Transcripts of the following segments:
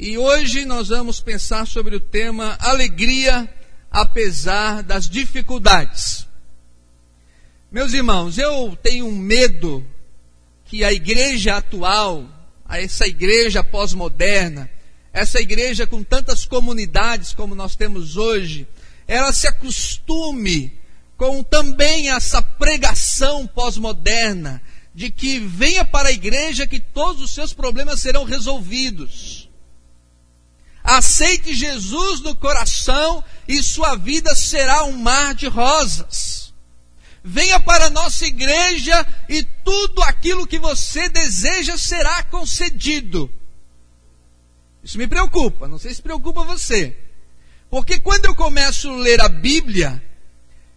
E hoje nós vamos pensar sobre o tema alegria apesar das dificuldades. Meus irmãos, eu tenho medo que a igreja atual, essa igreja pós-moderna, essa igreja com tantas comunidades como nós temos hoje, ela se acostume com também essa pregação pós-moderna de que venha para a igreja que todos os seus problemas serão resolvidos. Aceite Jesus no coração e sua vida será um mar de rosas. Venha para a nossa igreja e tudo aquilo que você deseja será concedido. Isso me preocupa, não sei se preocupa você. Porque quando eu começo a ler a Bíblia,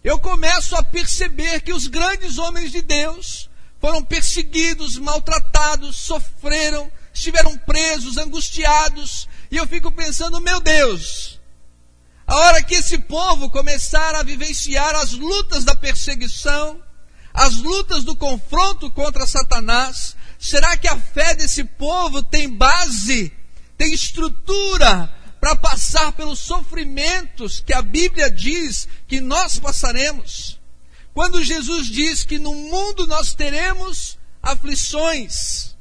eu começo a perceber que os grandes homens de Deus foram perseguidos, maltratados, sofreram, estiveram presos, angustiados, e eu fico pensando, meu Deus, a hora que esse povo começar a vivenciar as lutas da perseguição, as lutas do confronto contra Satanás, será que a fé desse povo tem base, tem estrutura para passar pelos sofrimentos que a Bíblia diz que nós passaremos? Quando Jesus diz que no mundo nós teremos aflições,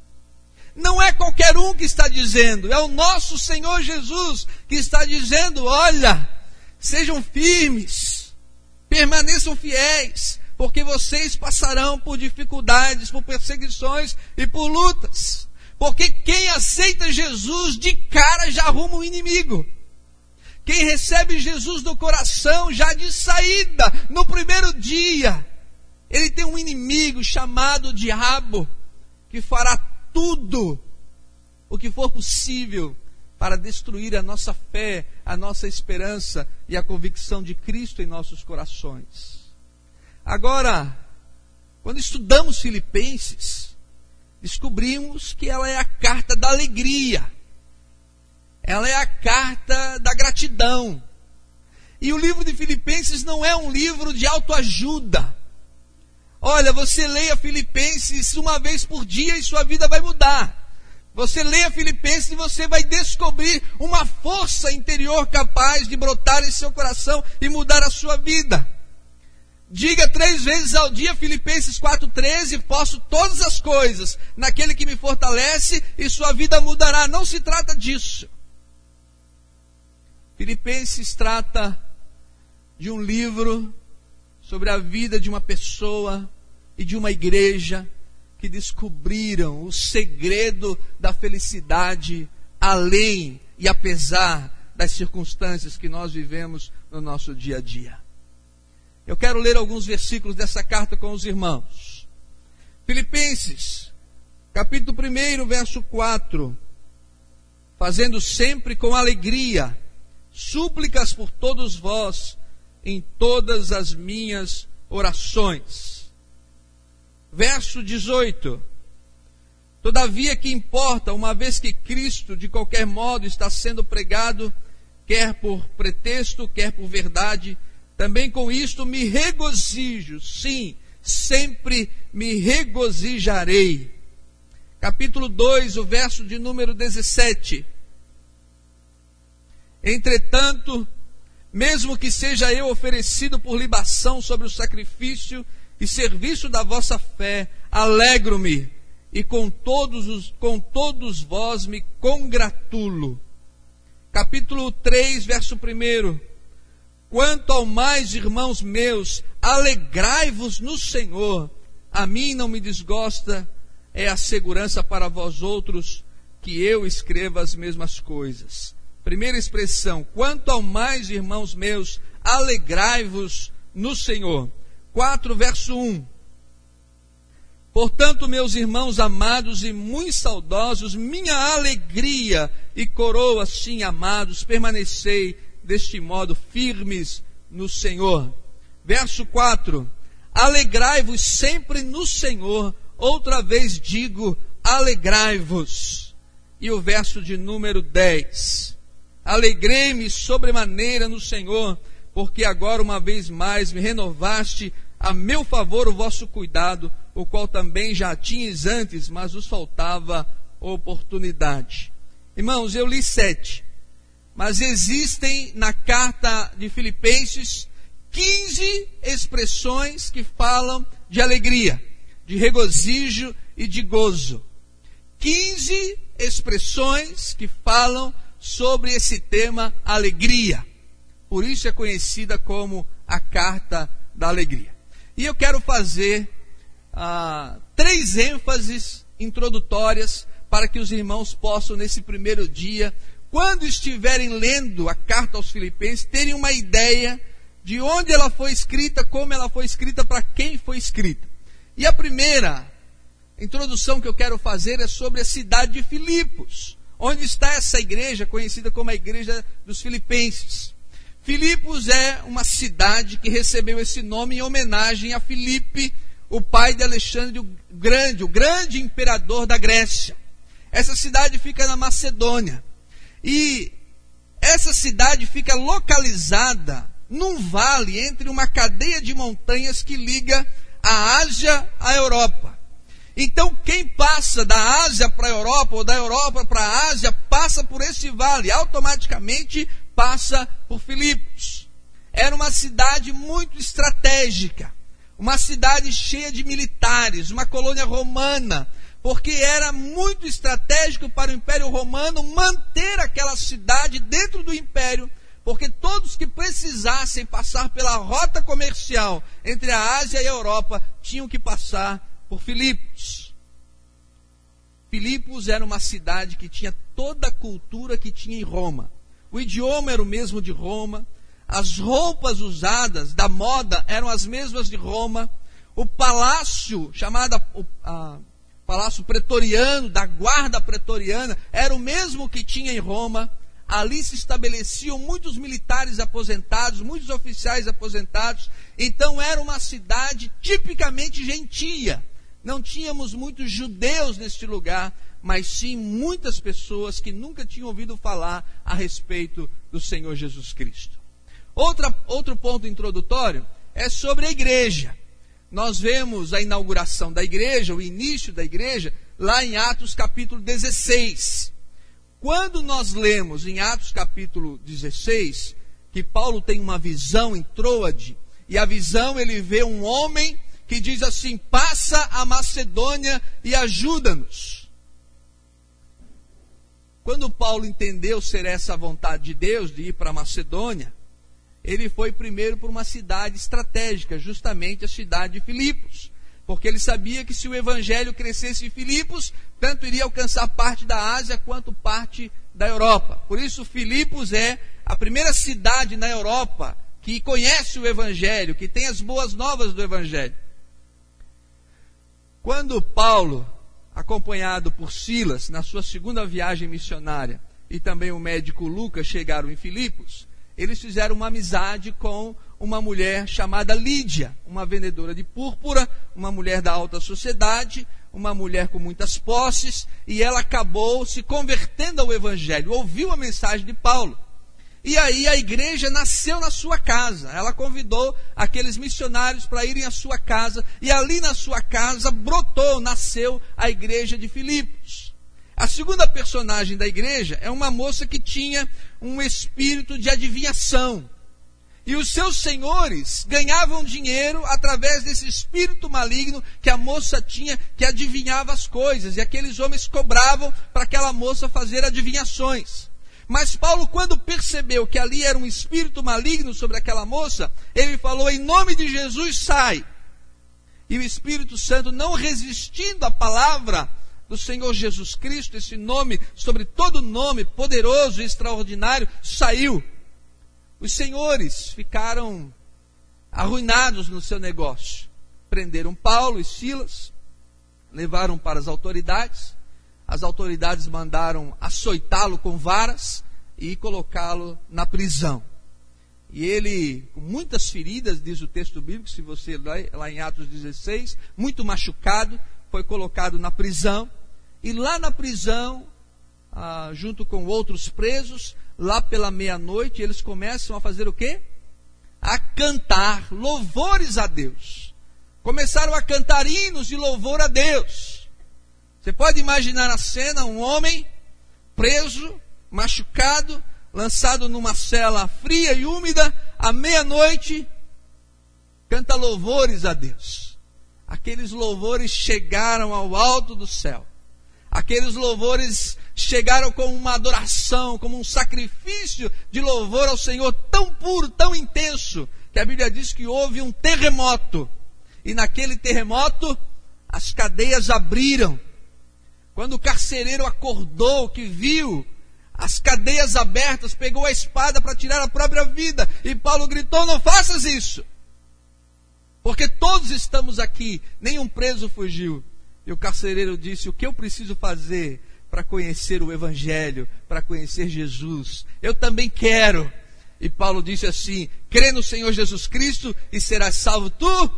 não é qualquer um que está dizendo, é o nosso Senhor Jesus que está dizendo: olha, sejam firmes, permaneçam fiéis, porque vocês passarão por dificuldades, por perseguições e por lutas. Porque quem aceita Jesus de cara já arruma um inimigo. Quem recebe Jesus no coração já de saída, no primeiro dia, ele tem um inimigo chamado diabo, que fará tudo o que for possível para destruir a nossa fé, a nossa esperança e a convicção de Cristo em nossos corações. Agora, quando estudamos Filipenses, descobrimos que ela é a carta da alegria, ela é a carta da gratidão. E o livro de Filipenses não é um livro de autoajuda. Olha, você leia Filipenses uma vez por dia e sua vida vai mudar. Você leia Filipenses e você vai descobrir uma força interior capaz de brotar em seu coração e mudar a sua vida. Diga três vezes ao dia, Filipenses 4,13: Posso todas as coisas naquele que me fortalece e sua vida mudará. Não se trata disso. Filipenses trata de um livro sobre a vida de uma pessoa e de uma igreja que descobriram o segredo da felicidade além e apesar das circunstâncias que nós vivemos no nosso dia a dia. Eu quero ler alguns versículos dessa carta com os irmãos. Filipenses, capítulo 1, verso 4. Fazendo sempre com alegria súplicas por todos vós em todas as minhas orações. Verso 18. Todavia que importa, uma vez que Cristo de qualquer modo está sendo pregado, quer por pretexto, quer por verdade, também com isto me regozijo, sim, sempre me regozijarei. Capítulo 2, o verso de número 17. Entretanto, mesmo que seja eu oferecido por libação sobre o sacrifício e serviço da vossa fé, alegro-me e com todos, os, com todos vós me congratulo. Capítulo 3, verso 1. Quanto ao mais, irmãos meus, alegrai-vos no Senhor. A mim não me desgosta, é a segurança para vós outros que eu escreva as mesmas coisas. Primeira expressão, quanto ao mais, irmãos meus, alegrai-vos no Senhor. 4, verso 1. Portanto, meus irmãos amados e muito saudosos, minha alegria e coroa, sim, amados, permanecei deste modo firmes no Senhor. Verso 4: Alegrai-vos sempre no Senhor, outra vez digo, alegrai-vos. E o verso de número 10: Alegrei-me sobremaneira no Senhor, porque agora uma vez mais me renovaste a meu favor o vosso cuidado, o qual também já tinhas antes, mas os faltava oportunidade. Irmãos, eu li sete, mas existem na carta de Filipenses 15 expressões que falam de alegria, de regozijo e de gozo. 15 expressões que falam sobre esse tema alegria. Por isso é conhecida como a carta da alegria. E eu quero fazer ah, três ênfases introdutórias para que os irmãos possam, nesse primeiro dia, quando estiverem lendo a carta aos Filipenses, terem uma ideia de onde ela foi escrita, como ela foi escrita, para quem foi escrita. E a primeira introdução que eu quero fazer é sobre a cidade de Filipos, onde está essa igreja conhecida como a igreja dos Filipenses. Filipos é uma cidade que recebeu esse nome em homenagem a Filipe, o pai de Alexandre o Grande, o grande imperador da Grécia. Essa cidade fica na Macedônia. E essa cidade fica localizada num vale entre uma cadeia de montanhas que liga a Ásia à Europa. Então, quem passa da Ásia para a Europa ou da Europa para a Ásia passa por esse vale, automaticamente passa por Filipos. Era uma cidade muito estratégica, uma cidade cheia de militares, uma colônia romana, porque era muito estratégico para o Império Romano manter aquela cidade dentro do império, porque todos que precisassem passar pela rota comercial entre a Ásia e a Europa tinham que passar por Filipos. Filipos era uma cidade que tinha toda a cultura que tinha em Roma. O idioma era o mesmo de Roma, as roupas usadas da moda eram as mesmas de Roma, o palácio, chamado o, a, palácio pretoriano, da guarda pretoriana, era o mesmo que tinha em Roma. Ali se estabeleciam muitos militares aposentados, muitos oficiais aposentados. Então era uma cidade tipicamente gentia. Não tínhamos muitos judeus neste lugar, mas sim muitas pessoas que nunca tinham ouvido falar a respeito do Senhor Jesus Cristo. Outra, outro ponto introdutório é sobre a igreja nós vemos a inauguração da igreja, o início da igreja, lá em Atos capítulo 16. Quando nós lemos em Atos capítulo 16, que Paulo tem uma visão em Troade, e a visão ele vê um homem que diz assim: passa a Macedônia e ajuda-nos. Quando Paulo entendeu ser essa a vontade de Deus de ir para a Macedônia, ele foi primeiro por uma cidade estratégica, justamente a cidade de Filipos. Porque ele sabia que se o evangelho crescesse em Filipos, tanto iria alcançar parte da Ásia quanto parte da Europa. Por isso, Filipos é a primeira cidade na Europa que conhece o evangelho, que tem as boas novas do evangelho. Quando Paulo, acompanhado por Silas, na sua segunda viagem missionária, e também o médico Lucas chegaram em Filipos, eles fizeram uma amizade com uma mulher chamada Lídia, uma vendedora de púrpura, uma mulher da alta sociedade, uma mulher com muitas posses, e ela acabou se convertendo ao Evangelho, ouviu a mensagem de Paulo. E aí a igreja nasceu na sua casa. Ela convidou aqueles missionários para irem à sua casa, e ali na sua casa brotou, nasceu a igreja de Filipos. A segunda personagem da igreja é uma moça que tinha um espírito de adivinhação. E os seus senhores ganhavam dinheiro através desse espírito maligno que a moça tinha, que adivinhava as coisas. E aqueles homens cobravam para aquela moça fazer adivinhações. Mas Paulo, quando percebeu que ali era um espírito maligno sobre aquela moça, ele falou: em nome de Jesus, sai. E o Espírito Santo, não resistindo à palavra, do Senhor Jesus Cristo, esse nome, sobre todo nome poderoso e extraordinário, saiu. Os senhores ficaram arruinados no seu negócio. Prenderam Paulo e Silas, levaram para as autoridades. As autoridades mandaram açoitá-lo com varas e colocá-lo na prisão. E ele, com muitas feridas, diz o texto bíblico, se você ler lá em Atos 16, muito machucado, foi colocado na prisão. E lá na prisão, ah, junto com outros presos, lá pela meia-noite, eles começam a fazer o quê? A cantar louvores a Deus. Começaram a cantar hinos de louvor a Deus. Você pode imaginar a cena, um homem preso, machucado, lançado numa cela fria e úmida, à meia-noite, canta louvores a Deus. Aqueles louvores chegaram ao alto do céu. Aqueles louvores chegaram como uma adoração, como um sacrifício de louvor ao Senhor tão puro, tão intenso, que a Bíblia diz que houve um terremoto. E naquele terremoto, as cadeias abriram. Quando o carcereiro acordou, que viu as cadeias abertas, pegou a espada para tirar a própria vida. E Paulo gritou: Não faças isso. Porque todos estamos aqui, nenhum preso fugiu. E o carcereiro disse: O que eu preciso fazer para conhecer o Evangelho, para conhecer Jesus? Eu também quero. E Paulo disse assim: crê no Senhor Jesus Cristo e serás salvo tu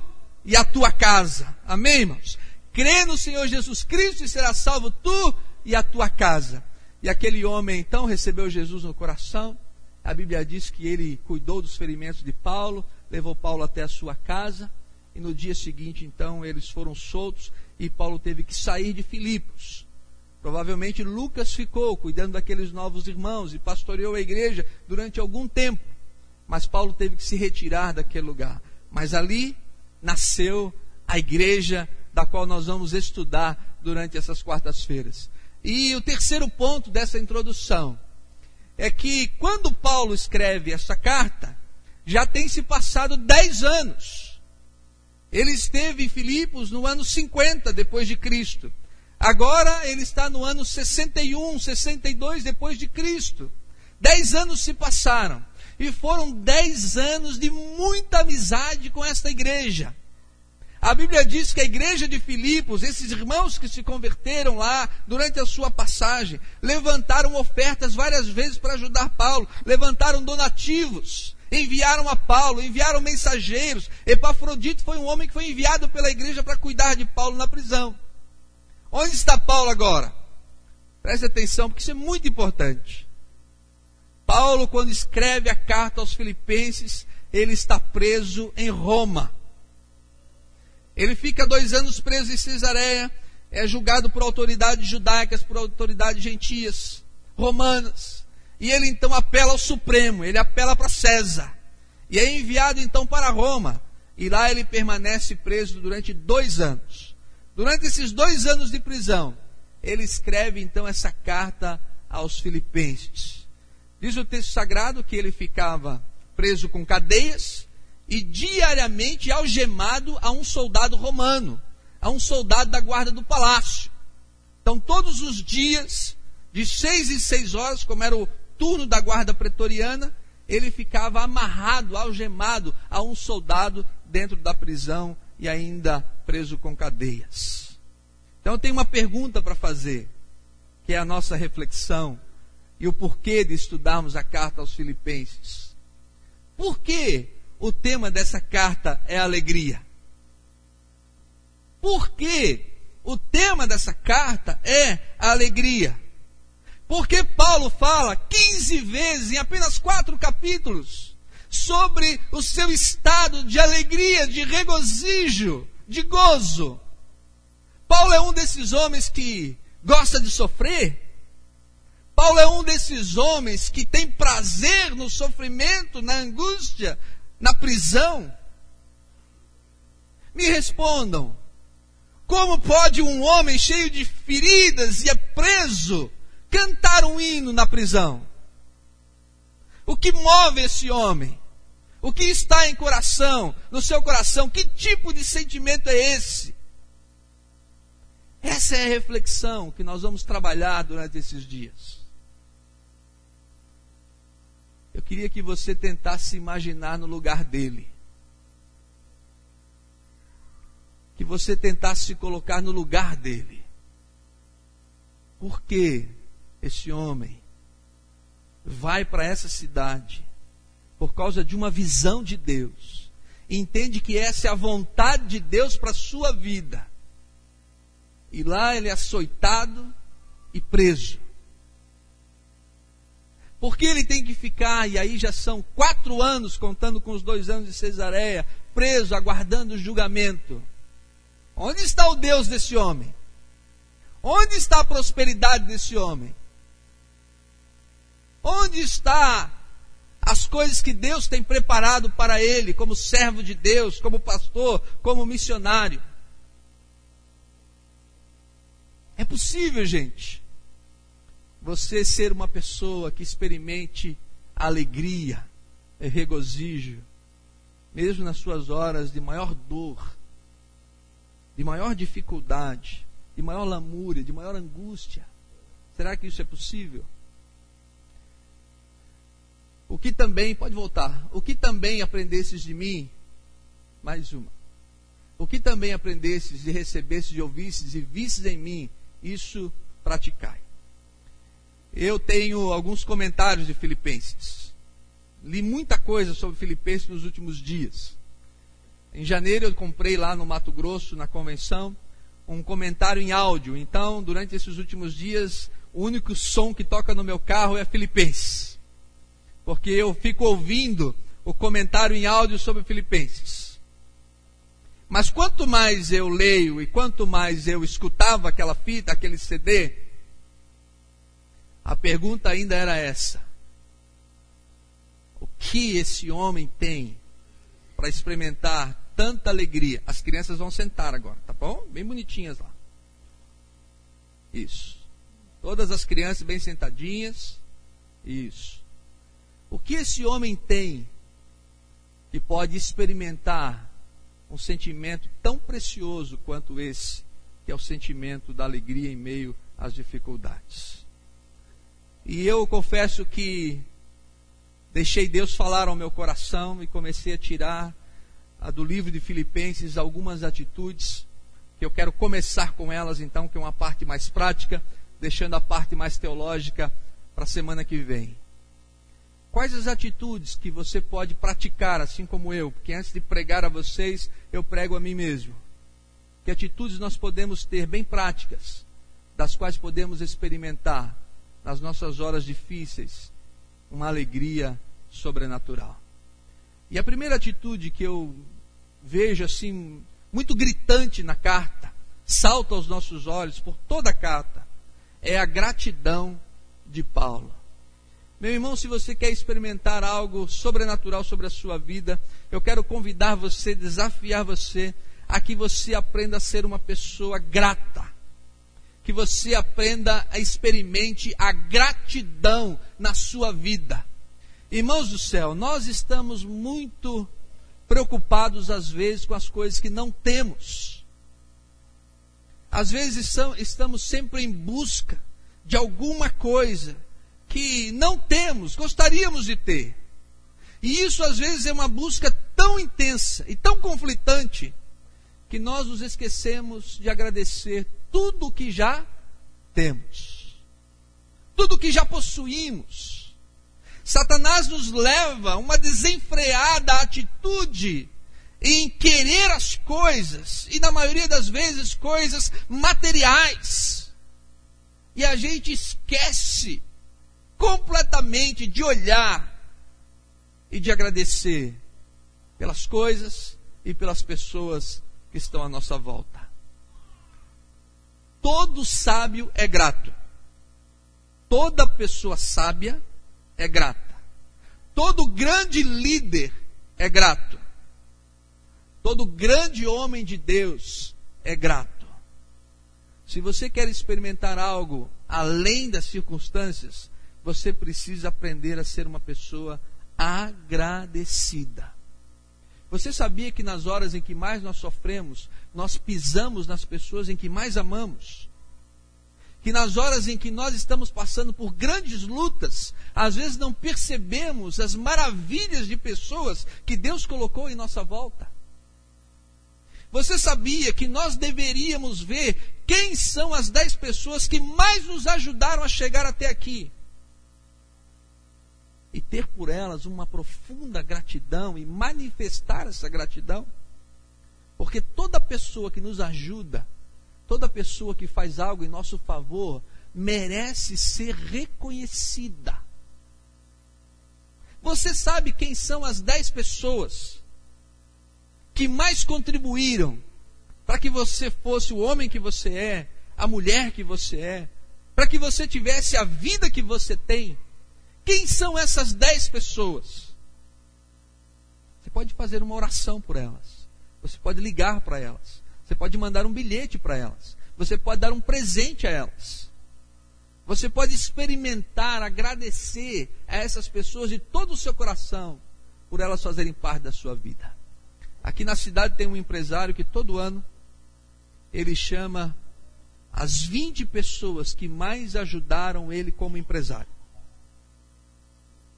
e a tua casa. Amém, irmãos? Crê no Senhor Jesus Cristo e serás salvo tu e a tua casa. E aquele homem então recebeu Jesus no coração. A Bíblia diz que ele cuidou dos ferimentos de Paulo, levou Paulo até a sua casa. E no dia seguinte, então, eles foram soltos e Paulo teve que sair de Filipos. Provavelmente Lucas ficou cuidando daqueles novos irmãos e pastoreou a igreja durante algum tempo. Mas Paulo teve que se retirar daquele lugar. Mas ali nasceu a igreja da qual nós vamos estudar durante essas quartas-feiras. E o terceiro ponto dessa introdução é que quando Paulo escreve essa carta, já tem se passado dez anos. Ele esteve em Filipos no ano 50 depois de Cristo. Agora ele está no ano 61, 62 depois de Cristo. Dez anos se passaram. E foram dez anos de muita amizade com esta igreja. A Bíblia diz que a igreja de Filipos, esses irmãos que se converteram lá durante a sua passagem, levantaram ofertas várias vezes para ajudar Paulo, levantaram donativos, enviaram a Paulo, enviaram mensageiros. Epafrodito foi um homem que foi enviado pela igreja para cuidar de Paulo na prisão. Onde está Paulo agora? Preste atenção, porque isso é muito importante. Paulo, quando escreve a carta aos Filipenses, ele está preso em Roma. Ele fica dois anos preso em Cesareia, é julgado por autoridades judaicas, por autoridades gentias, romanas. E ele então apela ao Supremo, ele apela para César. E é enviado então para Roma. E lá ele permanece preso durante dois anos. Durante esses dois anos de prisão, ele escreve então essa carta aos Filipenses. Diz o texto sagrado que ele ficava preso com cadeias e diariamente algemado a um soldado romano, a um soldado da guarda do palácio. Então, todos os dias, de seis em seis horas, como era o turno da guarda pretoriana, ele ficava amarrado, algemado a um soldado dentro da prisão e ainda preso com cadeias. Então eu tenho uma pergunta para fazer, que é a nossa reflexão e o porquê de estudarmos a carta aos Filipenses. Por que o tema dessa carta é alegria? Por que o tema dessa carta é alegria? Porque Paulo fala 15 vezes em apenas quatro capítulos sobre o seu estado de alegria, de regozijo, de gozo. Paulo é um desses homens que gosta de sofrer. Paulo é um desses homens que tem prazer no sofrimento, na angústia, na prisão. Me respondam: como pode um homem cheio de feridas e é preso cantar um hino na prisão? O que move esse homem? O que está em coração, no seu coração? Que tipo de sentimento é esse? Essa é a reflexão que nós vamos trabalhar durante esses dias. Eu queria que você tentasse imaginar no lugar dele. Que você tentasse se colocar no lugar dele. Por que esse homem vai para essa cidade por causa de uma visão de Deus, entende que essa é a vontade de Deus para a sua vida. E lá ele é açoitado e preso. Porque ele tem que ficar, e aí já são quatro anos, contando com os dois anos de Cesareia, preso, aguardando o julgamento. Onde está o Deus desse homem? Onde está a prosperidade desse homem? Onde está as coisas que Deus tem preparado para ele, como servo de Deus, como pastor, como missionário? É possível, gente, você ser uma pessoa que experimente alegria, regozijo, mesmo nas suas horas de maior dor, de maior dificuldade, de maior lamúria, de maior angústia. Será que isso é possível? O que também, pode voltar, o que também aprendesses de mim, mais uma. O que também aprendesses e recebesses e ouvisses e vistes em mim, isso praticai. Eu tenho alguns comentários de Filipenses. Li muita coisa sobre Filipenses nos últimos dias. Em janeiro eu comprei lá no Mato Grosso, na convenção, um comentário em áudio. Então, durante esses últimos dias, o único som que toca no meu carro é Filipenses. Porque eu fico ouvindo o comentário em áudio sobre Filipenses. Mas quanto mais eu leio e quanto mais eu escutava aquela fita, aquele CD, a pergunta ainda era essa: o que esse homem tem para experimentar tanta alegria? As crianças vão sentar agora, tá bom? Bem bonitinhas lá. Isso. Todas as crianças bem sentadinhas. Isso. O que esse homem tem que pode experimentar um sentimento tão precioso quanto esse, que é o sentimento da alegria em meio às dificuldades? E eu confesso que deixei Deus falar ao meu coração e comecei a tirar a do livro de Filipenses algumas atitudes que eu quero começar com elas então, que é uma parte mais prática, deixando a parte mais teológica para a semana que vem. Quais as atitudes que você pode praticar, assim como eu? Porque antes de pregar a vocês, eu prego a mim mesmo. Que atitudes nós podemos ter bem práticas, das quais podemos experimentar nas nossas horas difíceis, uma alegria sobrenatural. E a primeira atitude que eu vejo assim, muito gritante na carta, salta aos nossos olhos por toda a carta, é a gratidão de Paulo. Meu irmão, se você quer experimentar algo sobrenatural sobre a sua vida, eu quero convidar você, desafiar você a que você aprenda a ser uma pessoa grata que você aprenda a experimente a gratidão na sua vida. Irmãos do céu, nós estamos muito preocupados às vezes com as coisas que não temos. Às vezes estamos sempre em busca de alguma coisa que não temos, gostaríamos de ter. E isso às vezes é uma busca tão intensa e tão conflitante que nós nos esquecemos de agradecer tudo o que já temos, tudo o que já possuímos. Satanás nos leva a uma desenfreada atitude em querer as coisas, e na maioria das vezes coisas materiais. E a gente esquece completamente de olhar e de agradecer pelas coisas e pelas pessoas que estão à nossa volta. Todo sábio é grato. Toda pessoa sábia é grata. Todo grande líder é grato. Todo grande homem de Deus é grato. Se você quer experimentar algo além das circunstâncias, você precisa aprender a ser uma pessoa agradecida. Você sabia que nas horas em que mais nós sofremos, nós pisamos nas pessoas em que mais amamos? Que nas horas em que nós estamos passando por grandes lutas, às vezes não percebemos as maravilhas de pessoas que Deus colocou em nossa volta? Você sabia que nós deveríamos ver quem são as dez pessoas que mais nos ajudaram a chegar até aqui? E ter por elas uma profunda gratidão e manifestar essa gratidão. Porque toda pessoa que nos ajuda, toda pessoa que faz algo em nosso favor, merece ser reconhecida. Você sabe quem são as dez pessoas que mais contribuíram para que você fosse o homem que você é, a mulher que você é, para que você tivesse a vida que você tem? Quem são essas dez pessoas? Você pode fazer uma oração por elas. Você pode ligar para elas. Você pode mandar um bilhete para elas. Você pode dar um presente a elas. Você pode experimentar, agradecer a essas pessoas de todo o seu coração por elas fazerem parte da sua vida. Aqui na cidade tem um empresário que todo ano ele chama as 20 pessoas que mais ajudaram ele como empresário.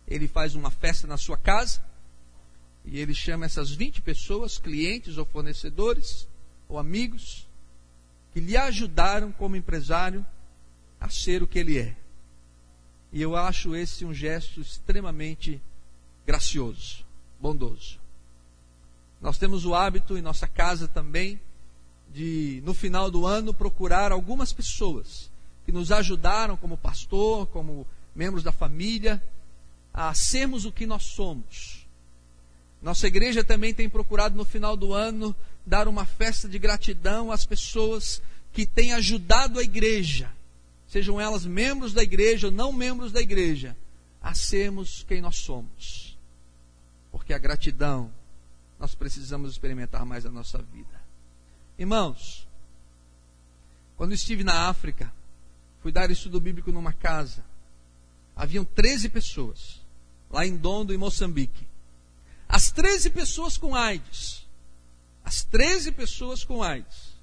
Ele faz uma festa na sua casa e ele chama essas 20 pessoas, clientes ou fornecedores ou amigos, que lhe ajudaram como empresário a ser o que ele é. E eu acho esse um gesto extremamente gracioso, bondoso. Nós temos o hábito em nossa casa também de, no final do ano, procurar algumas pessoas que nos ajudaram como pastor, como membros da família, a sermos o que nós somos. Nossa igreja também tem procurado no final do ano dar uma festa de gratidão às pessoas que têm ajudado a igreja, sejam elas membros da igreja ou não membros da igreja, a sermos quem nós somos. Porque a gratidão nós precisamos experimentar mais na nossa vida. Irmãos, quando estive na África, fui dar estudo bíblico numa casa. Haviam 13 pessoas, lá em Dondo, em Moçambique. As 13 pessoas com AIDS. As 13 pessoas com AIDS.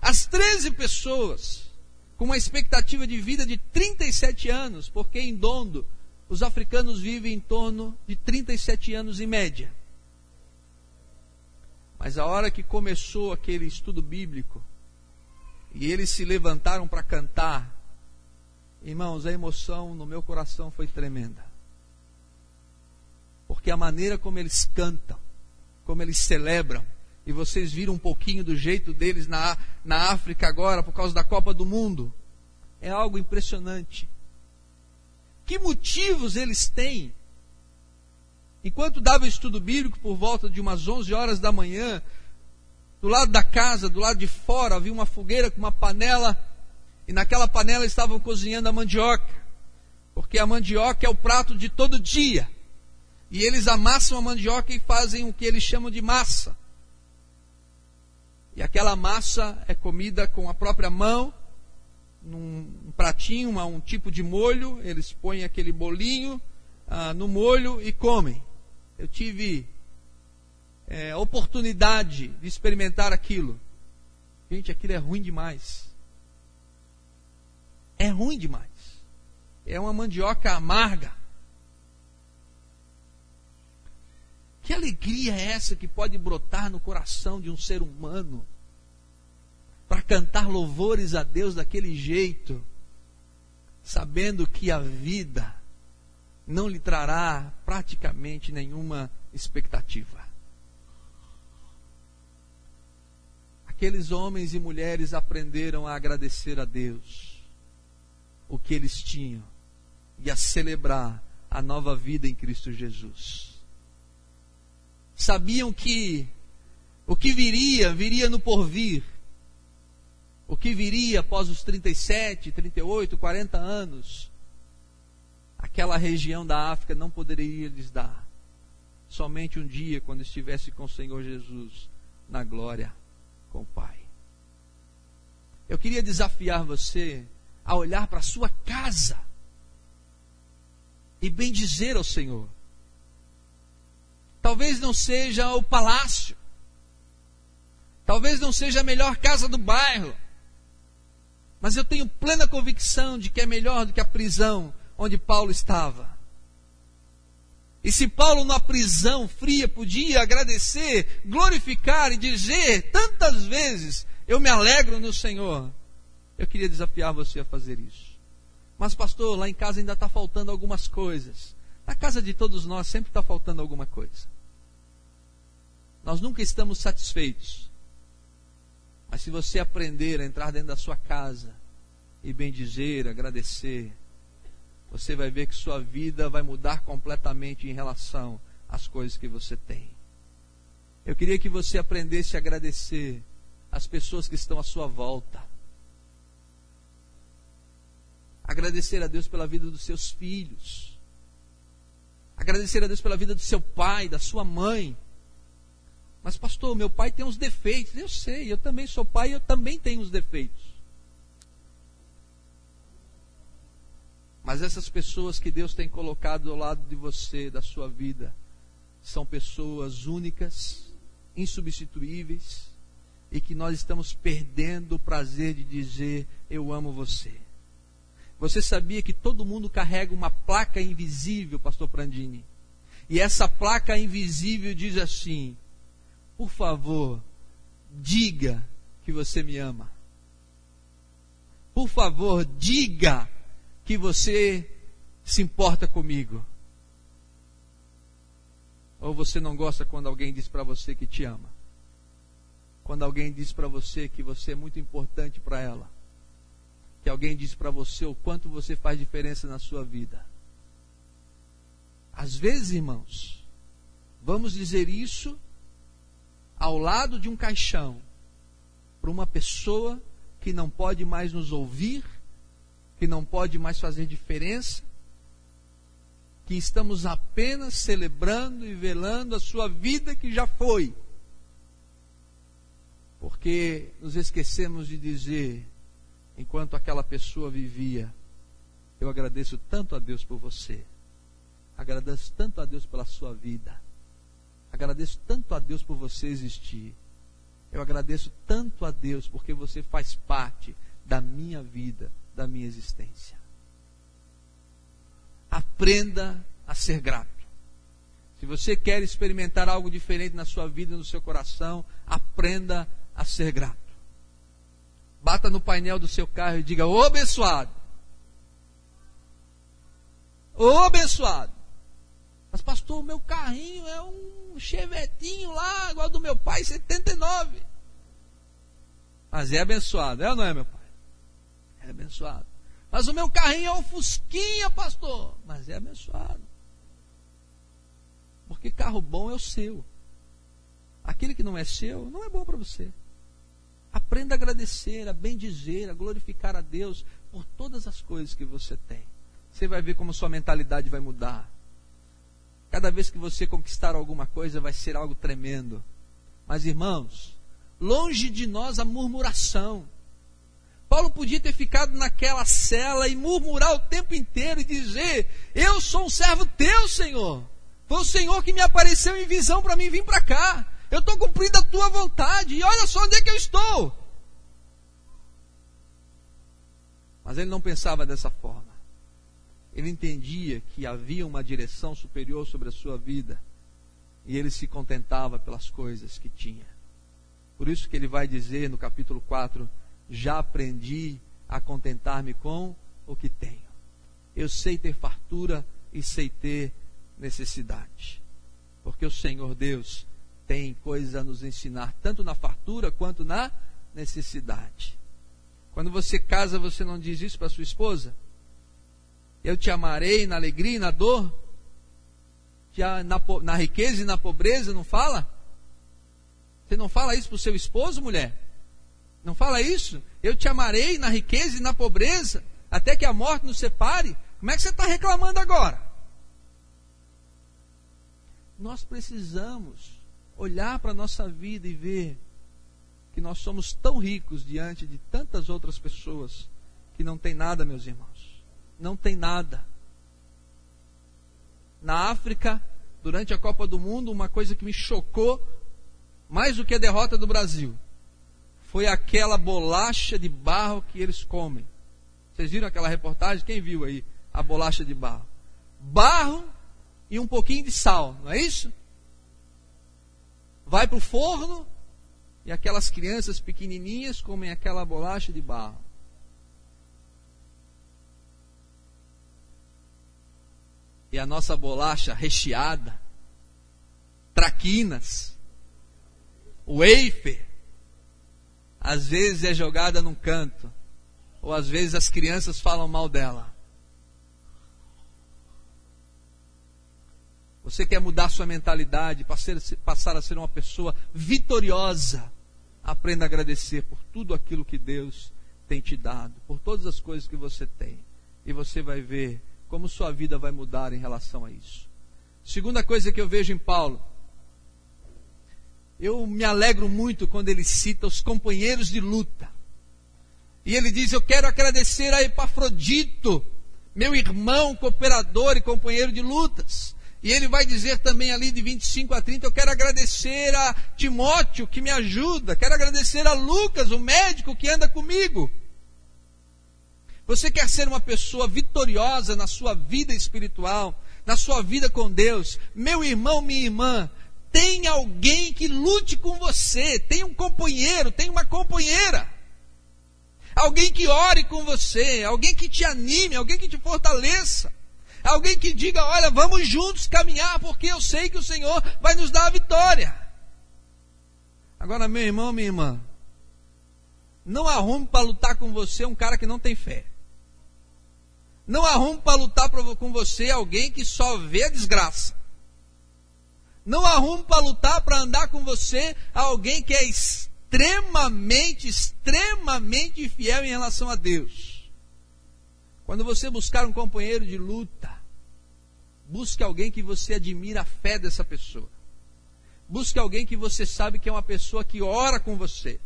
As 13 pessoas com uma expectativa de vida de 37 anos, porque em Dondo os africanos vivem em torno de 37 anos em média. Mas a hora que começou aquele estudo bíblico, e eles se levantaram para cantar, irmãos, a emoção no meu coração foi tremenda. Porque a maneira como eles cantam, como eles celebram, e vocês viram um pouquinho do jeito deles na, na África agora, por causa da Copa do Mundo, é algo impressionante. Que motivos eles têm Enquanto dava o estudo bíblico por volta de umas 11 horas da manhã, do lado da casa, do lado de fora, havia uma fogueira com uma panela, e naquela panela estavam cozinhando a mandioca, porque a mandioca é o prato de todo dia. E eles amassam a mandioca e fazem o que eles chamam de massa. E aquela massa é comida com a própria mão, num pratinho, uma, um tipo de molho, eles põem aquele bolinho ah, no molho e comem eu tive é, oportunidade de experimentar aquilo. Gente, aquilo é ruim demais. É ruim demais. É uma mandioca amarga. Que alegria é essa que pode brotar no coração de um ser humano para cantar louvores a Deus daquele jeito, sabendo que a vida não lhe trará praticamente nenhuma expectativa. Aqueles homens e mulheres aprenderam a agradecer a Deus o que eles tinham e a celebrar a nova vida em Cristo Jesus. Sabiam que o que viria, viria no porvir. O que viria após os 37, 38, 40 anos aquela região da África não poderia lhes dar. Somente um dia, quando estivesse com o Senhor Jesus na glória com o Pai. Eu queria desafiar você a olhar para a sua casa e bem dizer ao Senhor. Talvez não seja o palácio, talvez não seja a melhor casa do bairro, mas eu tenho plena convicção de que é melhor do que a prisão onde Paulo estava. E se Paulo, na prisão fria, podia agradecer, glorificar e dizer tantas vezes: Eu me alegro no Senhor, eu queria desafiar você a fazer isso. Mas, pastor, lá em casa ainda está faltando algumas coisas. Na casa de todos nós sempre está faltando alguma coisa. Nós nunca estamos satisfeitos. Mas se você aprender a entrar dentro da sua casa e bem dizer, agradecer, você vai ver que sua vida vai mudar completamente em relação às coisas que você tem. Eu queria que você aprendesse a agradecer as pessoas que estão à sua volta. Agradecer a Deus pela vida dos seus filhos. Agradecer a Deus pela vida do seu pai, da sua mãe. Mas, pastor, meu pai tem uns defeitos. Eu sei, eu também sou pai e eu também tenho uns defeitos. Mas essas pessoas que Deus tem colocado ao lado de você, da sua vida, são pessoas únicas, insubstituíveis, e que nós estamos perdendo o prazer de dizer: Eu amo você. Você sabia que todo mundo carrega uma placa invisível, Pastor Prandini? E essa placa invisível diz assim: Por favor, diga que você me ama. Por favor, diga que você se importa comigo? Ou você não gosta quando alguém diz para você que te ama? Quando alguém diz para você que você é muito importante para ela? Que alguém diz para você o quanto você faz diferença na sua vida? Às vezes, irmãos, vamos dizer isso ao lado de um caixão para uma pessoa que não pode mais nos ouvir que não pode mais fazer diferença, que estamos apenas celebrando e velando a sua vida que já foi. Porque nos esquecemos de dizer, enquanto aquela pessoa vivia, eu agradeço tanto a Deus por você. Agradeço tanto a Deus pela sua vida. Agradeço tanto a Deus por você existir. Eu agradeço tanto a Deus porque você faz parte da minha vida, da minha existência. Aprenda a ser grato. Se você quer experimentar algo diferente na sua vida, no seu coração, aprenda a ser grato. Bata no painel do seu carro e diga: Ô abençoado! Ô abençoado! Mas, pastor, o meu carrinho é um chevetinho lá, igual do meu pai, 79. Mas é abençoado, é ou não é, meu pai? é abençoado. Mas o meu carrinho é um Fusquinha, pastor. Mas é abençoado. Porque carro bom é o seu. Aquele que não é seu, não é bom para você. Aprenda a agradecer, a bendizer, a glorificar a Deus por todas as coisas que você tem. Você vai ver como sua mentalidade vai mudar. Cada vez que você conquistar alguma coisa, vai ser algo tremendo. Mas, irmãos, longe de nós a murmuração. Paulo podia ter ficado naquela cela e murmurar o tempo inteiro e dizer: Eu sou um servo teu, Senhor. Foi o Senhor que me apareceu em visão para mim vir para cá. Eu estou cumprindo a tua vontade e olha só onde é que eu estou. Mas ele não pensava dessa forma. Ele entendia que havia uma direção superior sobre a sua vida e ele se contentava pelas coisas que tinha. Por isso que ele vai dizer no capítulo 4 já aprendi a contentar-me com o que tenho. Eu sei ter fartura e sei ter necessidade. Porque o Senhor Deus tem coisas a nos ensinar, tanto na fartura quanto na necessidade. Quando você casa, você não diz isso para sua esposa? Eu te amarei na alegria e na dor? Na, na riqueza e na pobreza, não fala? Você não fala isso para o seu esposo, mulher? Não fala isso? Eu te amarei na riqueza e na pobreza, até que a morte nos separe. Como é que você está reclamando agora? Nós precisamos olhar para a nossa vida e ver que nós somos tão ricos diante de tantas outras pessoas que não tem nada, meus irmãos. Não tem nada. Na África, durante a Copa do Mundo, uma coisa que me chocou mais do que a derrota do Brasil foi aquela bolacha de barro que eles comem. Vocês viram aquela reportagem? Quem viu aí a bolacha de barro? Barro e um pouquinho de sal, não é isso? Vai para o forno e aquelas crianças pequenininhas comem aquela bolacha de barro. E a nossa bolacha recheada, traquinas, wafer, às vezes é jogada num canto, ou às vezes as crianças falam mal dela. Você quer mudar sua mentalidade, passar a ser uma pessoa vitoriosa. Aprenda a agradecer por tudo aquilo que Deus tem te dado, por todas as coisas que você tem. E você vai ver como sua vida vai mudar em relação a isso. Segunda coisa que eu vejo em Paulo, eu me alegro muito quando ele cita os companheiros de luta. E ele diz: Eu quero agradecer a Epafrodito, meu irmão, cooperador e companheiro de lutas. E ele vai dizer também ali de 25 a 30, eu quero agradecer a Timóteo que me ajuda, quero agradecer a Lucas, o médico que anda comigo. Você quer ser uma pessoa vitoriosa na sua vida espiritual, na sua vida com Deus? Meu irmão, minha irmã, tem alguém que lute com você, tem um companheiro, tem uma companheira. Alguém que ore com você, alguém que te anime, alguém que te fortaleça. Alguém que diga: Olha, vamos juntos caminhar, porque eu sei que o Senhor vai nos dar a vitória. Agora, meu irmão, minha irmã, não arrume para lutar com você um cara que não tem fé. Não arrume para lutar com você alguém que só vê a desgraça. Não arrume para lutar para andar com você alguém que é extremamente, extremamente fiel em relação a Deus. Quando você buscar um companheiro de luta, Busque alguém que você admira a fé dessa pessoa. Busque alguém que você sabe que é uma pessoa que ora com você.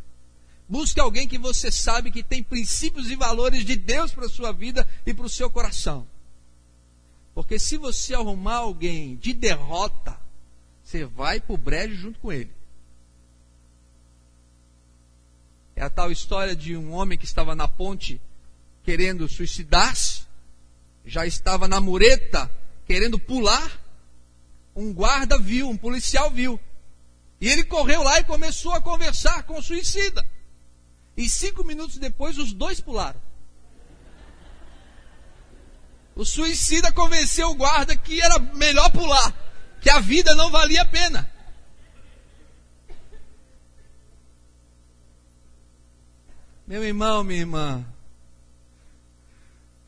Busque alguém que você sabe que tem princípios e valores de Deus para a sua vida e para o seu coração. Porque se você arrumar alguém de derrota, você vai para o brejo junto com ele. É a tal história de um homem que estava na ponte querendo suicidar-se, já estava na mureta querendo pular, um guarda viu, um policial viu. E ele correu lá e começou a conversar com o suicida. E cinco minutos depois, os dois pularam. O suicida convenceu o guarda que era melhor pular, que a vida não valia a pena. Meu irmão, minha irmã,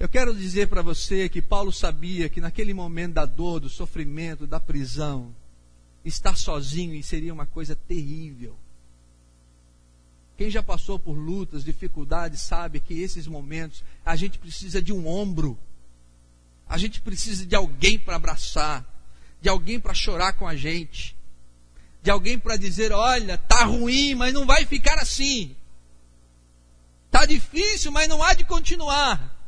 eu quero dizer para você que Paulo sabia que naquele momento da dor, do sofrimento, da prisão, estar sozinho seria uma coisa terrível. Quem já passou por lutas, dificuldades, sabe que esses momentos a gente precisa de um ombro, a gente precisa de alguém para abraçar, de alguém para chorar com a gente, de alguém para dizer: olha, tá ruim, mas não vai ficar assim. Tá difícil, mas não há de continuar.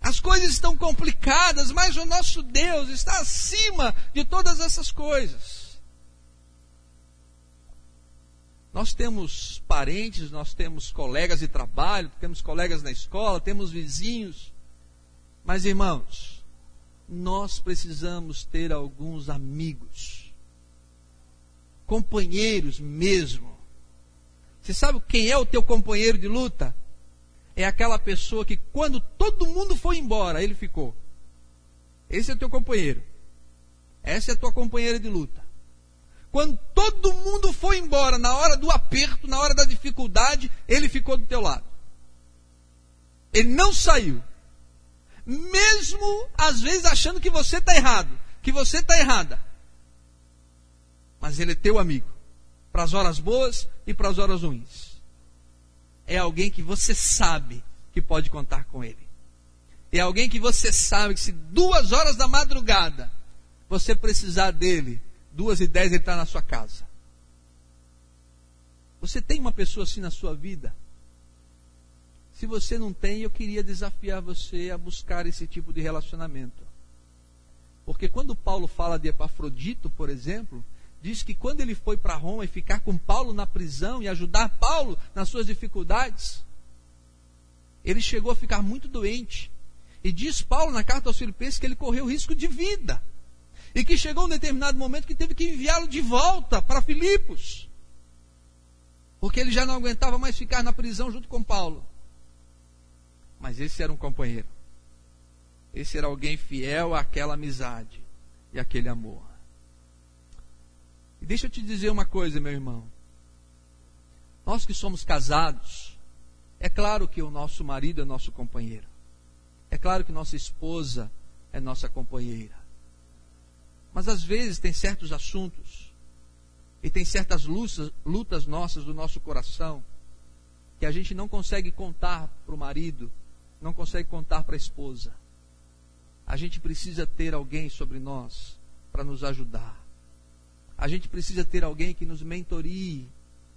As coisas estão complicadas, mas o nosso Deus está acima de todas essas coisas. Nós temos parentes, nós temos colegas de trabalho, temos colegas na escola, temos vizinhos. Mas, irmãos, nós precisamos ter alguns amigos, companheiros mesmo. Você sabe quem é o teu companheiro de luta? É aquela pessoa que quando todo mundo foi embora, ele ficou. Esse é teu companheiro. Essa é a tua companheira de luta. Quando todo mundo foi embora, na hora do aperto, na hora da dificuldade, ele ficou do teu lado. Ele não saiu. Mesmo às vezes achando que você está errado, que você está errada. Mas ele é teu amigo. Para as horas boas e para as horas ruins é alguém que você sabe que pode contar com ele. É alguém que você sabe que se duas horas da madrugada você precisar dele, duas e dez ele está na sua casa. Você tem uma pessoa assim na sua vida? Se você não tem, eu queria desafiar você a buscar esse tipo de relacionamento. Porque quando Paulo fala de Epafrodito, por exemplo, diz que quando ele foi para Roma e ficar com Paulo na prisão e ajudar Paulo nas suas dificuldades, ele chegou a ficar muito doente. E diz Paulo na carta aos Filipenses que ele correu risco de vida. E que chegou um determinado momento que teve que enviá-lo de volta para Filipos. Porque ele já não aguentava mais ficar na prisão junto com Paulo. Mas esse era um companheiro. Esse era alguém fiel àquela amizade e àquele amor. E deixa eu te dizer uma coisa, meu irmão. Nós que somos casados, é claro que o nosso marido é nosso companheiro. É claro que nossa esposa é nossa companheira. Mas às vezes tem certos assuntos e tem certas lutas, lutas nossas do nosso coração que a gente não consegue contar para o marido não consegue contar para a esposa. A gente precisa ter alguém sobre nós para nos ajudar. A gente precisa ter alguém que nos mentorie,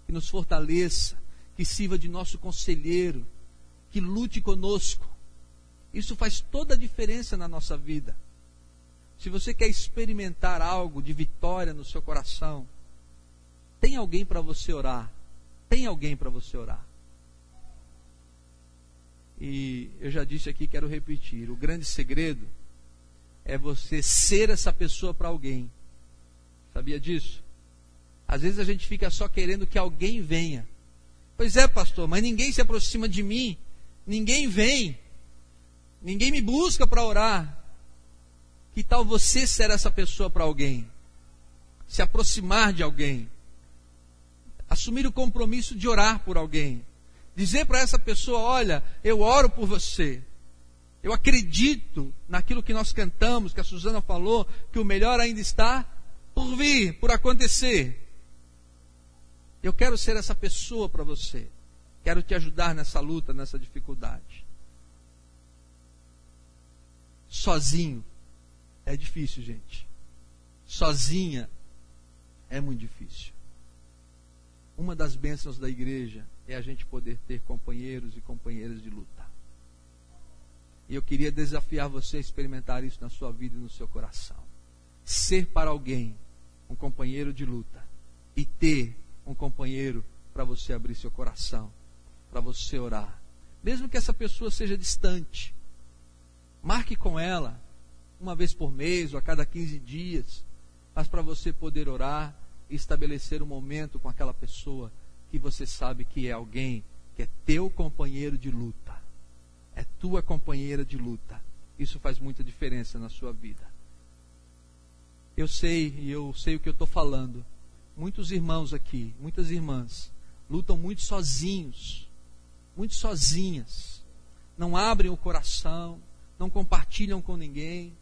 que nos fortaleça, que sirva de nosso conselheiro, que lute conosco. Isso faz toda a diferença na nossa vida. Se você quer experimentar algo de vitória no seu coração, tem alguém para você orar. Tem alguém para você orar. E eu já disse aqui, quero repetir: o grande segredo é você ser essa pessoa para alguém. Sabia disso? Às vezes a gente fica só querendo que alguém venha. Pois é, pastor, mas ninguém se aproxima de mim, ninguém vem, ninguém me busca para orar. Que tal você ser essa pessoa para alguém? Se aproximar de alguém, assumir o compromisso de orar por alguém, dizer para essa pessoa: Olha, eu oro por você, eu acredito naquilo que nós cantamos, que a Suzana falou, que o melhor ainda está por vir, por acontecer. Eu quero ser essa pessoa para você. Quero te ajudar nessa luta, nessa dificuldade. Sozinho é difícil, gente. Sozinha é muito difícil. Uma das bênçãos da igreja é a gente poder ter companheiros e companheiras de luta. E eu queria desafiar você a experimentar isso na sua vida e no seu coração. Ser para alguém um companheiro de luta e ter um companheiro para você abrir seu coração, para você orar. Mesmo que essa pessoa seja distante, marque com ela uma vez por mês ou a cada 15 dias, mas para você poder orar e estabelecer um momento com aquela pessoa que você sabe que é alguém que é teu companheiro de luta é tua companheira de luta. Isso faz muita diferença na sua vida. Eu sei, e eu sei o que eu estou falando. Muitos irmãos aqui, muitas irmãs, lutam muito sozinhos, muito sozinhas. Não abrem o coração, não compartilham com ninguém.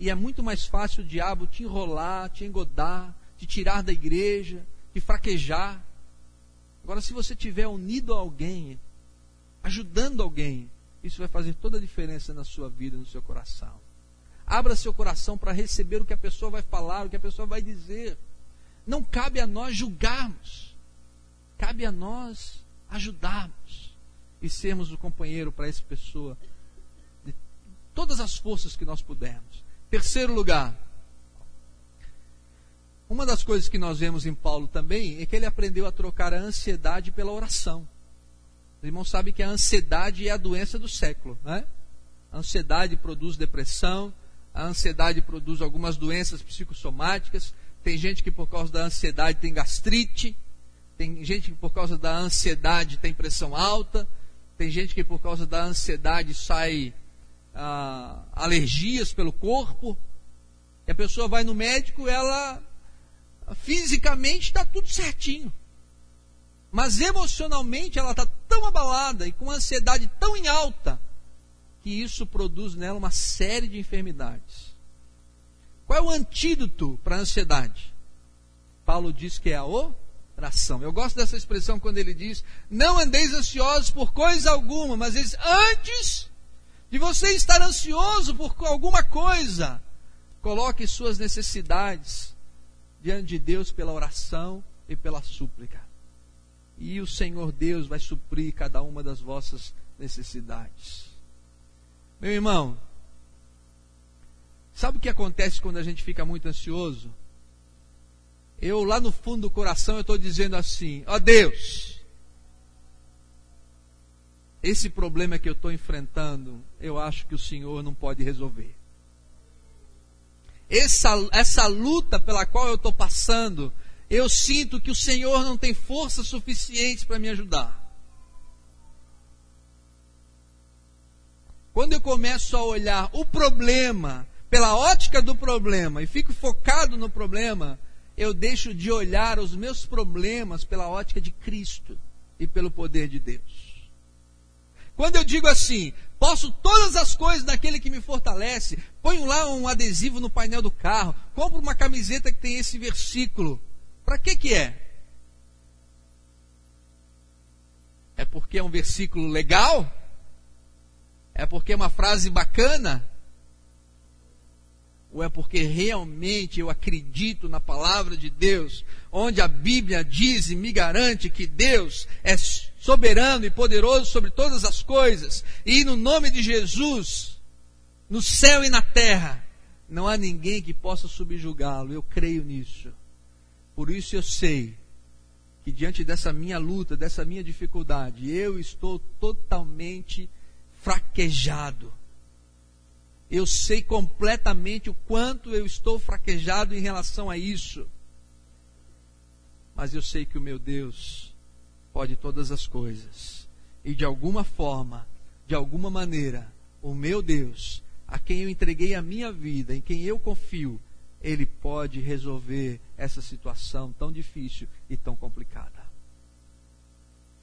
E é muito mais fácil o diabo te enrolar, te engodar, te tirar da igreja, te fraquejar. Agora, se você tiver unido a alguém, ajudando alguém, isso vai fazer toda a diferença na sua vida, no seu coração. Abra seu coração para receber o que a pessoa vai falar, o que a pessoa vai dizer. Não cabe a nós julgarmos. Cabe a nós ajudarmos e sermos o companheiro para essa pessoa de todas as forças que nós pudermos. Terceiro lugar, uma das coisas que nós vemos em Paulo também é que ele aprendeu a trocar a ansiedade pela oração. Os irmãos sabem que a ansiedade é a doença do século. Né? A ansiedade produz depressão, a ansiedade produz algumas doenças psicossomáticas. Tem gente que por causa da ansiedade tem gastrite, tem gente que por causa da ansiedade tem pressão alta, tem gente que por causa da ansiedade sai ah, alergias pelo corpo. E a pessoa vai no médico, ela fisicamente está tudo certinho. Mas emocionalmente ela está tão abalada e com ansiedade tão em alta que isso produz nela uma série de enfermidades. Qual é o antídoto para a ansiedade? Paulo diz que é a oração. Eu gosto dessa expressão quando ele diz: Não andeis ansiosos por coisa alguma, mas diz, antes de você estar ansioso por alguma coisa, coloque suas necessidades diante de Deus pela oração e pela súplica e o Senhor Deus vai suprir cada uma das vossas necessidades. Meu irmão, sabe o que acontece quando a gente fica muito ansioso? Eu, lá no fundo do coração, eu estou dizendo assim: ó oh Deus, esse problema que eu estou enfrentando, eu acho que o Senhor não pode resolver. Essa, essa luta pela qual eu estou passando, eu sinto que o Senhor não tem força suficiente para me ajudar. Quando eu começo a olhar o problema pela ótica do problema e fico focado no problema, eu deixo de olhar os meus problemas pela ótica de Cristo e pelo poder de Deus. Quando eu digo assim, posso todas as coisas daquele que me fortalece, ponho lá um adesivo no painel do carro, compro uma camiseta que tem esse versículo, para que que é? É porque é um versículo legal? É porque é uma frase bacana? Ou é porque realmente eu acredito na palavra de Deus, onde a Bíblia diz e me garante que Deus é soberano e poderoso sobre todas as coisas, e no nome de Jesus, no céu e na terra, não há ninguém que possa subjugá-lo. Eu creio nisso. Por isso eu sei que diante dessa minha luta, dessa minha dificuldade, eu estou totalmente fraquejado. Eu sei completamente o quanto eu estou fraquejado em relação a isso. Mas eu sei que o meu Deus pode todas as coisas. E de alguma forma, de alguma maneira, o meu Deus, a quem eu entreguei a minha vida, em quem eu confio, ele pode resolver essa situação tão difícil e tão complicada.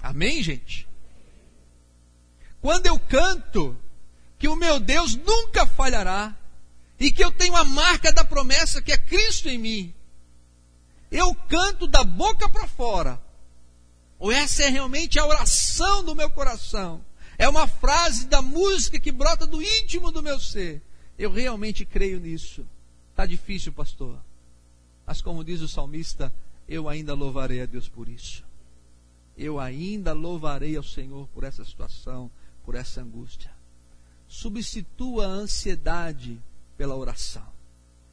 Amém, gente? Quando eu canto que o meu Deus nunca falhará e que eu tenho a marca da promessa que é Cristo em mim, eu canto da boca para fora. Ou essa é realmente a oração do meu coração? É uma frase da música que brota do íntimo do meu ser. Eu realmente creio nisso. Está difícil, pastor. Mas como diz o salmista, eu ainda louvarei a Deus por isso. Eu ainda louvarei ao Senhor por essa situação, por essa angústia. Substitua a ansiedade pela oração.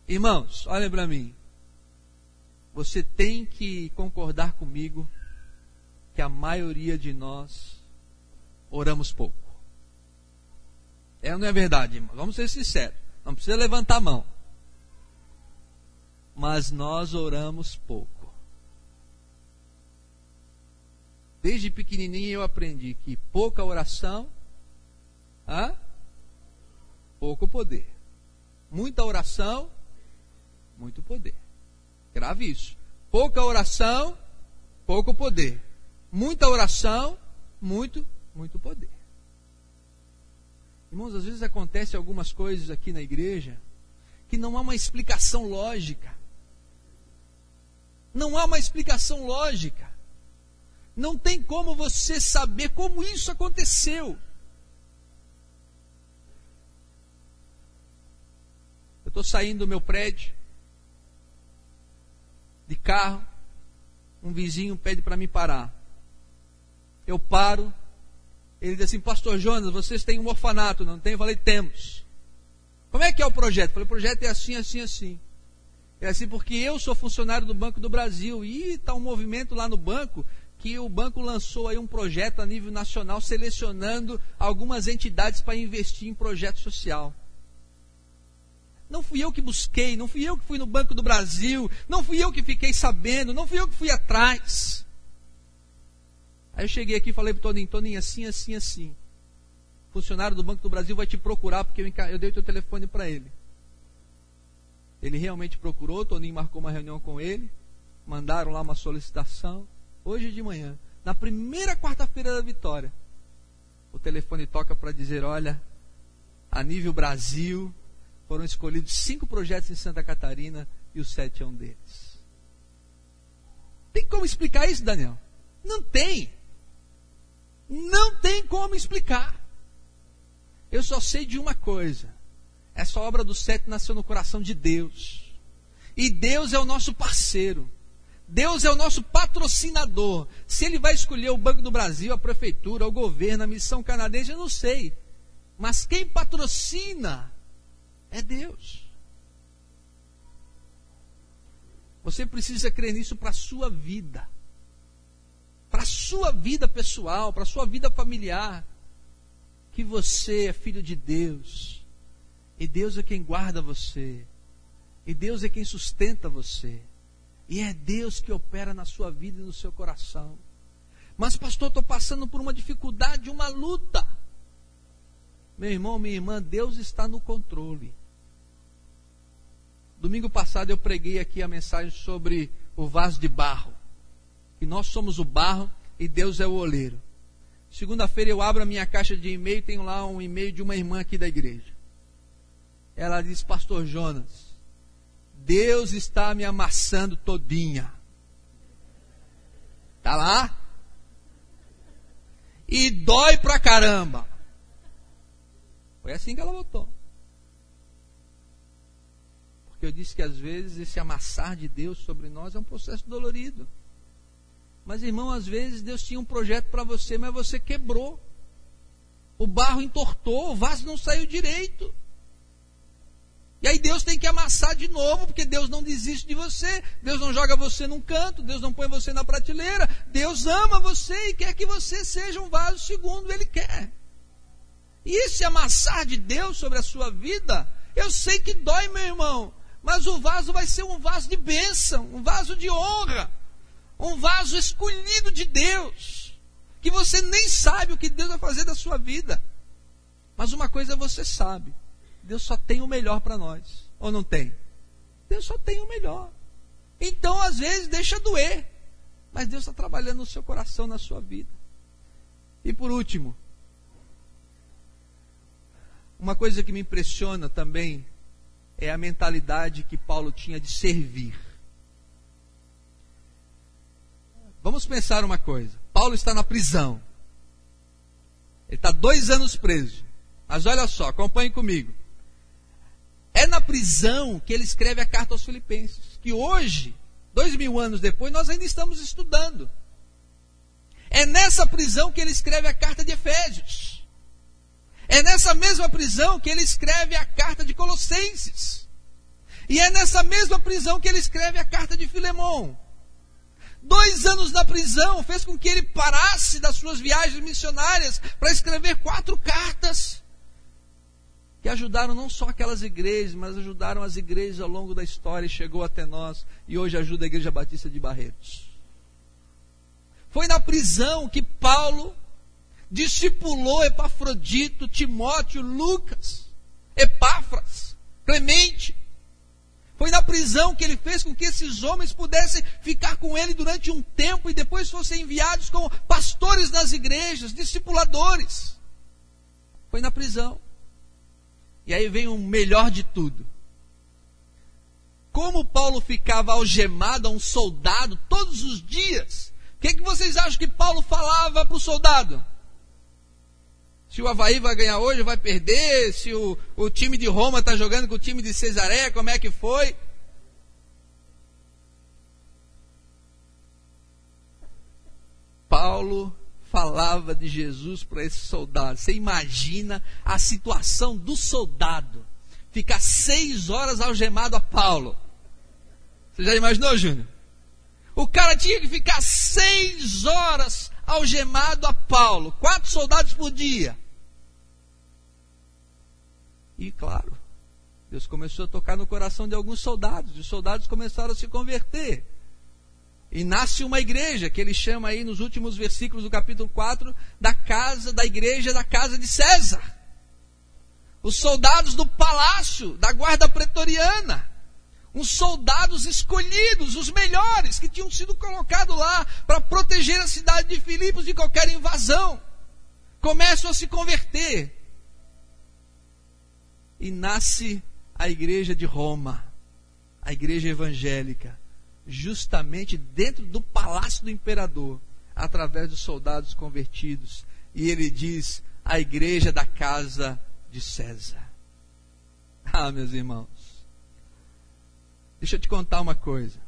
Irmãos, olhem para mim. Você tem que concordar comigo que a maioria de nós oramos pouco. É ou não é verdade, irmão? Vamos ser sinceros. Não precisa levantar a mão. Mas nós oramos pouco. Desde pequenininho eu aprendi que pouca oração, hã? pouco poder. Muita oração, muito poder. Grave isso. Pouca oração, pouco poder. Muita oração, muito, muito poder. Irmãos, às vezes acontece algumas coisas aqui na igreja que não há uma explicação lógica. Não há uma explicação lógica. Não tem como você saber como isso aconteceu. Estou saindo do meu prédio, de carro, um vizinho pede para me parar. Eu paro, ele diz assim, Pastor Jonas, vocês têm um orfanato, não tem? Eu falei, temos. Como é que é o projeto? Eu falei, o projeto é assim, assim, assim. É assim porque eu sou funcionário do Banco do Brasil e está um movimento lá no banco que o banco lançou aí um projeto a nível nacional selecionando algumas entidades para investir em projeto social. Não fui eu que busquei, não fui eu que fui no Banco do Brasil, não fui eu que fiquei sabendo, não fui eu que fui atrás. Aí eu cheguei aqui e falei para o Toninho, Toninho, assim, assim, assim. O funcionário do Banco do Brasil vai te procurar porque eu, eu dei o teu telefone para ele. Ele realmente procurou, Toninho marcou uma reunião com ele, mandaram lá uma solicitação hoje de manhã, na primeira quarta-feira da vitória, o telefone toca para dizer: olha, a nível Brasil, foram escolhidos cinco projetos em Santa Catarina e o sete é um deles. Tem como explicar isso, Daniel? Não tem. Não tem como explicar. Eu só sei de uma coisa: essa obra do sete nasceu no coração de Deus. E Deus é o nosso parceiro. Deus é o nosso patrocinador. Se ele vai escolher o Banco do Brasil, a prefeitura, o governo, a missão canadense, eu não sei. Mas quem patrocina é Deus. Você precisa crer nisso para a sua vida. Para a sua vida pessoal, para a sua vida familiar. Que você é filho de Deus. E Deus é quem guarda você. E Deus é quem sustenta você. E é Deus que opera na sua vida e no seu coração. Mas, pastor, estou passando por uma dificuldade, uma luta. Meu irmão, minha irmã, Deus está no controle. Domingo passado eu preguei aqui a mensagem sobre o vaso de barro. Que nós somos o barro e Deus é o oleiro. Segunda-feira eu abro a minha caixa de e-mail e tenho lá um e-mail de uma irmã aqui da igreja. Ela diz, Pastor Jonas, Deus está me amassando todinha. Tá lá? E dói pra caramba. Foi assim que ela votou. Porque eu disse que às vezes esse amassar de Deus sobre nós é um processo dolorido. Mas irmão, às vezes Deus tinha um projeto para você, mas você quebrou. O barro entortou, o vaso não saiu direito. E aí Deus tem que amassar de novo, porque Deus não desiste de você. Deus não joga você num canto, Deus não põe você na prateleira. Deus ama você e quer que você seja um vaso segundo Ele quer. E esse amassar de Deus sobre a sua vida, eu sei que dói, meu irmão, mas o vaso vai ser um vaso de bênção, um vaso de honra, um vaso escolhido de Deus, que você nem sabe o que Deus vai fazer da sua vida. Mas uma coisa você sabe: Deus só tem o melhor para nós. Ou não tem? Deus só tem o melhor. Então, às vezes, deixa doer. Mas Deus está trabalhando no seu coração, na sua vida. E por último, uma coisa que me impressiona também é a mentalidade que Paulo tinha de servir. Vamos pensar uma coisa. Paulo está na prisão. Ele está dois anos preso. Mas olha só, acompanhe comigo. É na prisão que ele escreve a carta aos Filipenses, que hoje, dois mil anos depois, nós ainda estamos estudando. É nessa prisão que ele escreve a carta de Efésios. É nessa mesma prisão que ele escreve a carta de Colossenses. E é nessa mesma prisão que ele escreve a carta de Filemão. Dois anos na prisão fez com que ele parasse das suas viagens missionárias para escrever quatro cartas que ajudaram não só aquelas igrejas, mas ajudaram as igrejas ao longo da história e chegou até nós e hoje ajuda a Igreja Batista de Barretos. Foi na prisão que Paulo discipulou Epafrodito, Timóteo, Lucas, Epáfras, Clemente. Foi na prisão que ele fez com que esses homens pudessem ficar com ele durante um tempo e depois fossem enviados como pastores nas igrejas, discipuladores. Foi na prisão. E aí vem o melhor de tudo. Como Paulo ficava algemado a um soldado todos os dias, o que, que vocês acham que Paulo falava para o soldado? Se o Havaí vai ganhar hoje, vai perder. Se o, o time de Roma está jogando com o time de Cesaré, como é que foi? Paulo falava de Jesus para esse soldado. Você imagina a situação do soldado ficar seis horas algemado a Paulo. Você já imaginou, Júnior? O cara tinha que ficar seis horas algemado a Paulo, quatro soldados por dia. E claro, Deus começou a tocar no coração de alguns soldados, e os soldados começaram a se converter. E nasce uma igreja, que ele chama aí nos últimos versículos do capítulo 4, da casa, da igreja da casa de César. Os soldados do palácio, da guarda pretoriana. Uns soldados escolhidos, os melhores, que tinham sido colocados lá para proteger a cidade de Filipos de qualquer invasão. Começam a se converter. E nasce a igreja de Roma, a igreja evangélica justamente dentro do palácio do imperador, através dos soldados convertidos. E ele diz: a igreja da casa de César. Ah, meus irmãos, deixa eu te contar uma coisa.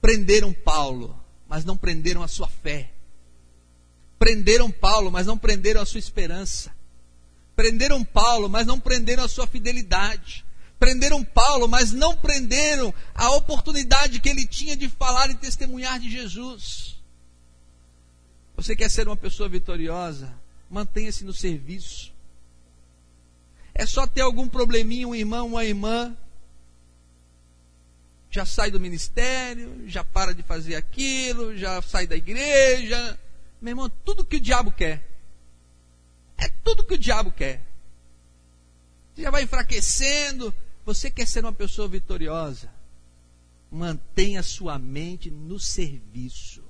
Prenderam Paulo, mas não prenderam a sua fé. Prenderam Paulo, mas não prenderam a sua esperança. Prenderam Paulo, mas não prenderam a sua fidelidade. Prenderam Paulo, mas não prenderam a oportunidade que ele tinha de falar e testemunhar de Jesus. Você quer ser uma pessoa vitoriosa? Mantenha-se no serviço. É só ter algum probleminha, um irmão, uma irmã, já sai do ministério, já para de fazer aquilo, já sai da igreja. Meu irmão, tudo que o diabo quer. É tudo que o diabo quer. Você já vai enfraquecendo, você quer ser uma pessoa vitoriosa? Mantenha sua mente no serviço.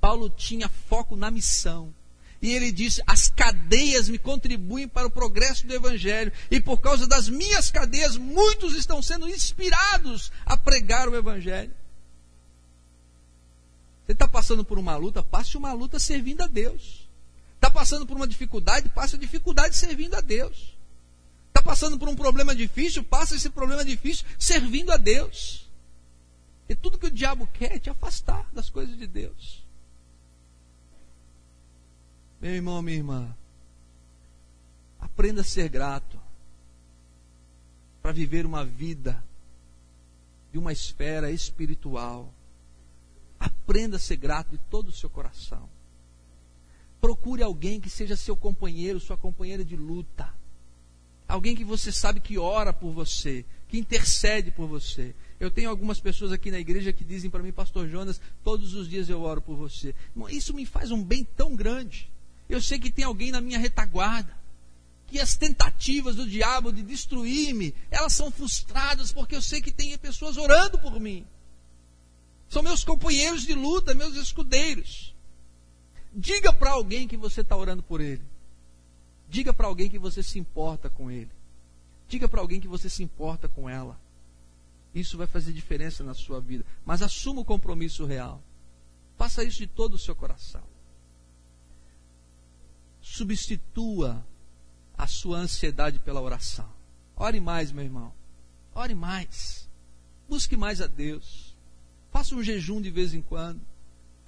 Paulo tinha foco na missão. E ele disse: as cadeias me contribuem para o progresso do Evangelho. E por causa das minhas cadeias, muitos estão sendo inspirados a pregar o Evangelho. Você está passando por uma luta, passe uma luta servindo a Deus. Está passando por uma dificuldade, passa a dificuldade servindo a Deus. Está passando por um problema difícil, passa esse problema difícil servindo a Deus. E tudo que o diabo quer é te afastar das coisas de Deus. Meu irmão, minha irmã, aprenda a ser grato para viver uma vida de uma esfera espiritual. Aprenda a ser grato de todo o seu coração. Procure alguém que seja seu companheiro, sua companheira de luta. Alguém que você sabe que ora por você, que intercede por você. Eu tenho algumas pessoas aqui na igreja que dizem para mim, Pastor Jonas, todos os dias eu oro por você. Isso me faz um bem tão grande. Eu sei que tem alguém na minha retaguarda. Que as tentativas do diabo de destruir-me, elas são frustradas porque eu sei que tem pessoas orando por mim. São meus companheiros de luta, meus escudeiros. Diga para alguém que você está orando por ele. Diga para alguém que você se importa com ele. Diga para alguém que você se importa com ela. Isso vai fazer diferença na sua vida. Mas assuma o compromisso real. Faça isso de todo o seu coração. Substitua a sua ansiedade pela oração. Ore mais, meu irmão. Ore mais. Busque mais a Deus. Faça um jejum de vez em quando.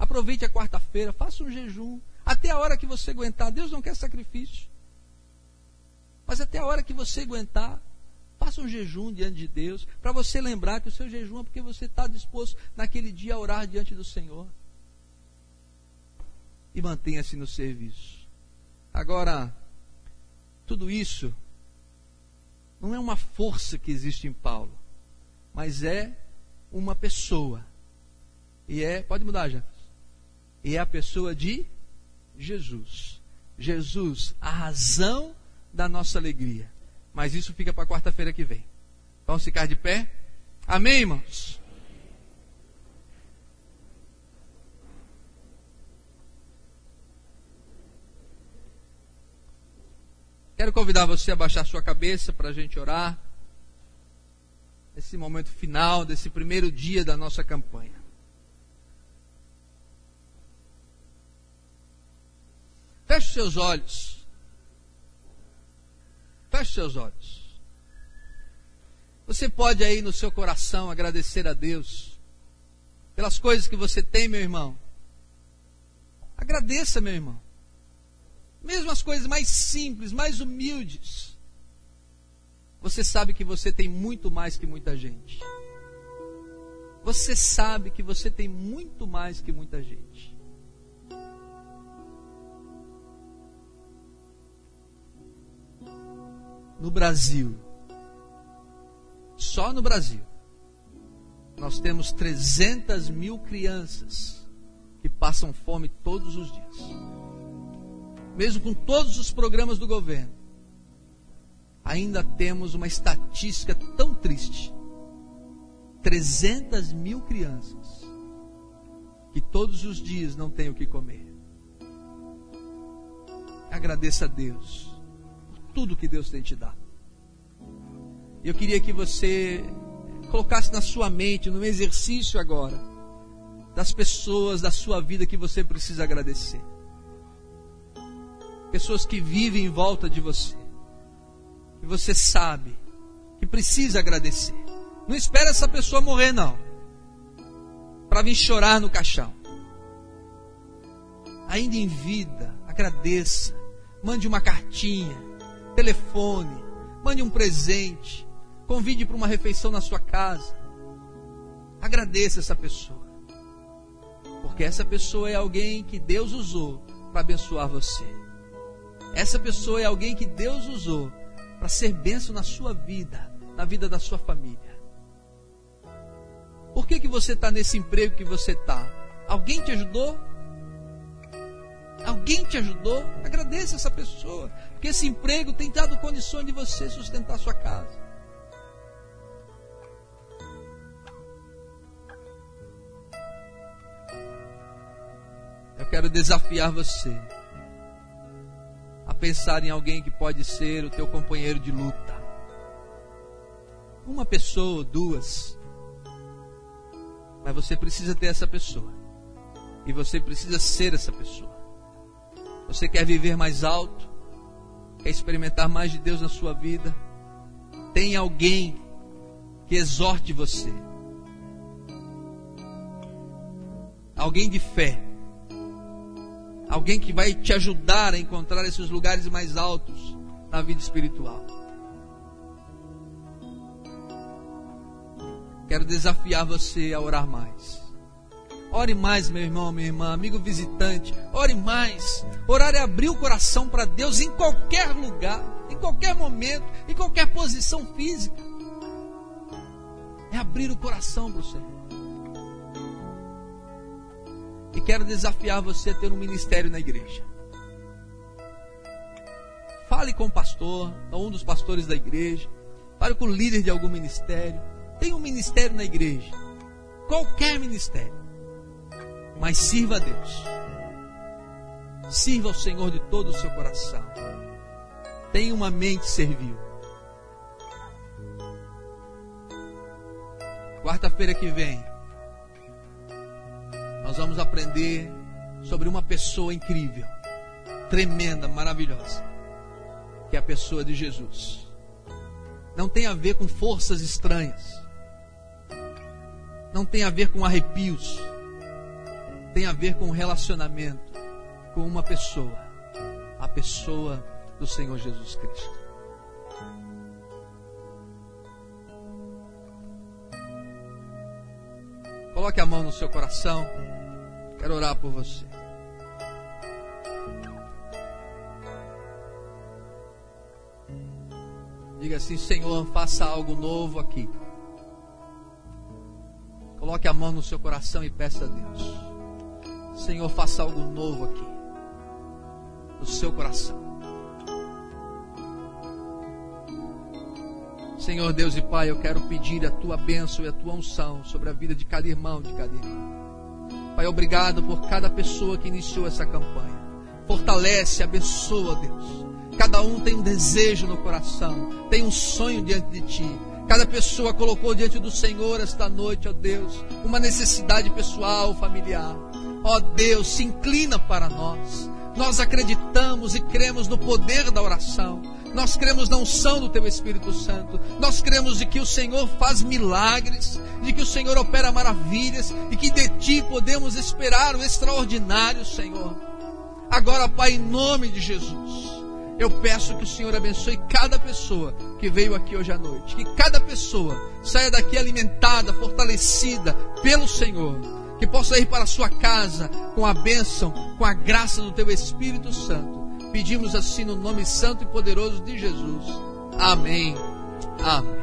Aproveite a quarta-feira, faça um jejum. Até a hora que você aguentar. Deus não quer sacrifício. Mas até a hora que você aguentar, faça um jejum diante de Deus, para você lembrar que o seu jejum é porque você está disposto naquele dia a orar diante do Senhor. E mantenha-se no serviço. Agora, tudo isso não é uma força que existe em Paulo, mas é uma pessoa. E é, pode mudar, já. E é a pessoa de Jesus. Jesus, a razão da nossa alegria. Mas isso fica para quarta-feira que vem. Vamos ficar de pé? Amém, irmãos? Quero convidar você a baixar sua cabeça para a gente orar. Nesse momento final, desse primeiro dia da nossa campanha. Feche seus olhos. Feche seus olhos. Você pode aí no seu coração agradecer a Deus pelas coisas que você tem, meu irmão. Agradeça, meu irmão. Mesmo as coisas mais simples, mais humildes. Você sabe que você tem muito mais que muita gente. Você sabe que você tem muito mais que muita gente. No Brasil, só no Brasil, nós temos 300 mil crianças que passam fome todos os dias. Mesmo com todos os programas do governo, ainda temos uma estatística tão triste: 300 mil crianças que todos os dias não têm o que comer. Agradeça a Deus tudo que Deus tem te dado. Eu queria que você colocasse na sua mente, no exercício agora, das pessoas da sua vida que você precisa agradecer. Pessoas que vivem em volta de você. Que você sabe que precisa agradecer. Não espera essa pessoa morrer, não. Para vir chorar no caixão. Ainda em vida, agradeça. Mande uma cartinha telefone, mande um presente, convide para uma refeição na sua casa. Agradeça essa pessoa. Porque essa pessoa é alguém que Deus usou para abençoar você. Essa pessoa é alguém que Deus usou para ser benção na sua vida, na vida da sua família. Por que, que você está nesse emprego que você está? Alguém te ajudou? Alguém te ajudou? Agradeça essa pessoa. Porque esse emprego tem dado condições de você sustentar sua casa. Eu quero desafiar você a pensar em alguém que pode ser o teu companheiro de luta. Uma pessoa, duas. Mas você precisa ter essa pessoa. E você precisa ser essa pessoa. Você quer viver mais alto? Quer experimentar mais de Deus na sua vida? Tem alguém que exorte você. Alguém de fé. Alguém que vai te ajudar a encontrar esses lugares mais altos na vida espiritual. Quero desafiar você a orar mais. Ore mais, meu irmão, minha irmã, amigo visitante. Ore mais. Orar é abrir o coração para Deus em qualquer lugar, em qualquer momento, em qualquer posição física. É abrir o coração para o Senhor. E quero desafiar você a ter um ministério na igreja. Fale com o pastor, ou um dos pastores da igreja. Fale com o líder de algum ministério. Tem um ministério na igreja. Qualquer ministério mas sirva a Deus. Sirva ao Senhor de todo o seu coração. Tenha uma mente servil. Quarta-feira que vem, nós vamos aprender sobre uma pessoa incrível, tremenda, maravilhosa, que é a pessoa de Jesus. Não tem a ver com forças estranhas, não tem a ver com arrepios, tem a ver com um relacionamento com uma pessoa, a pessoa do Senhor Jesus Cristo. Coloque a mão no seu coração. Quero orar por você. Diga assim: Senhor, faça algo novo aqui. Coloque a mão no seu coração e peça a Deus. Senhor, faça algo novo aqui, no seu coração. Senhor Deus e Pai, eu quero pedir a tua bênção e a tua unção sobre a vida de cada irmão, de cada irmã. Pai, obrigado por cada pessoa que iniciou essa campanha. Fortalece, abençoa, Deus. Cada um tem um desejo no coração, tem um sonho diante de ti. Cada pessoa colocou diante do Senhor esta noite, ó Deus, uma necessidade pessoal, familiar. Ó Deus, se inclina para nós. Nós acreditamos e cremos no poder da oração. Nós cremos na unção do Teu Espírito Santo. Nós cremos de que o Senhor faz milagres, de que o Senhor opera maravilhas e que de Ti podemos esperar o extraordinário, Senhor. Agora, Pai, em nome de Jesus, eu peço que o Senhor abençoe cada pessoa que veio aqui hoje à noite. Que cada pessoa saia daqui alimentada, fortalecida pelo Senhor que possa ir para a sua casa com a bênção, com a graça do teu Espírito Santo. Pedimos assim no nome santo e poderoso de Jesus. Amém. Amém.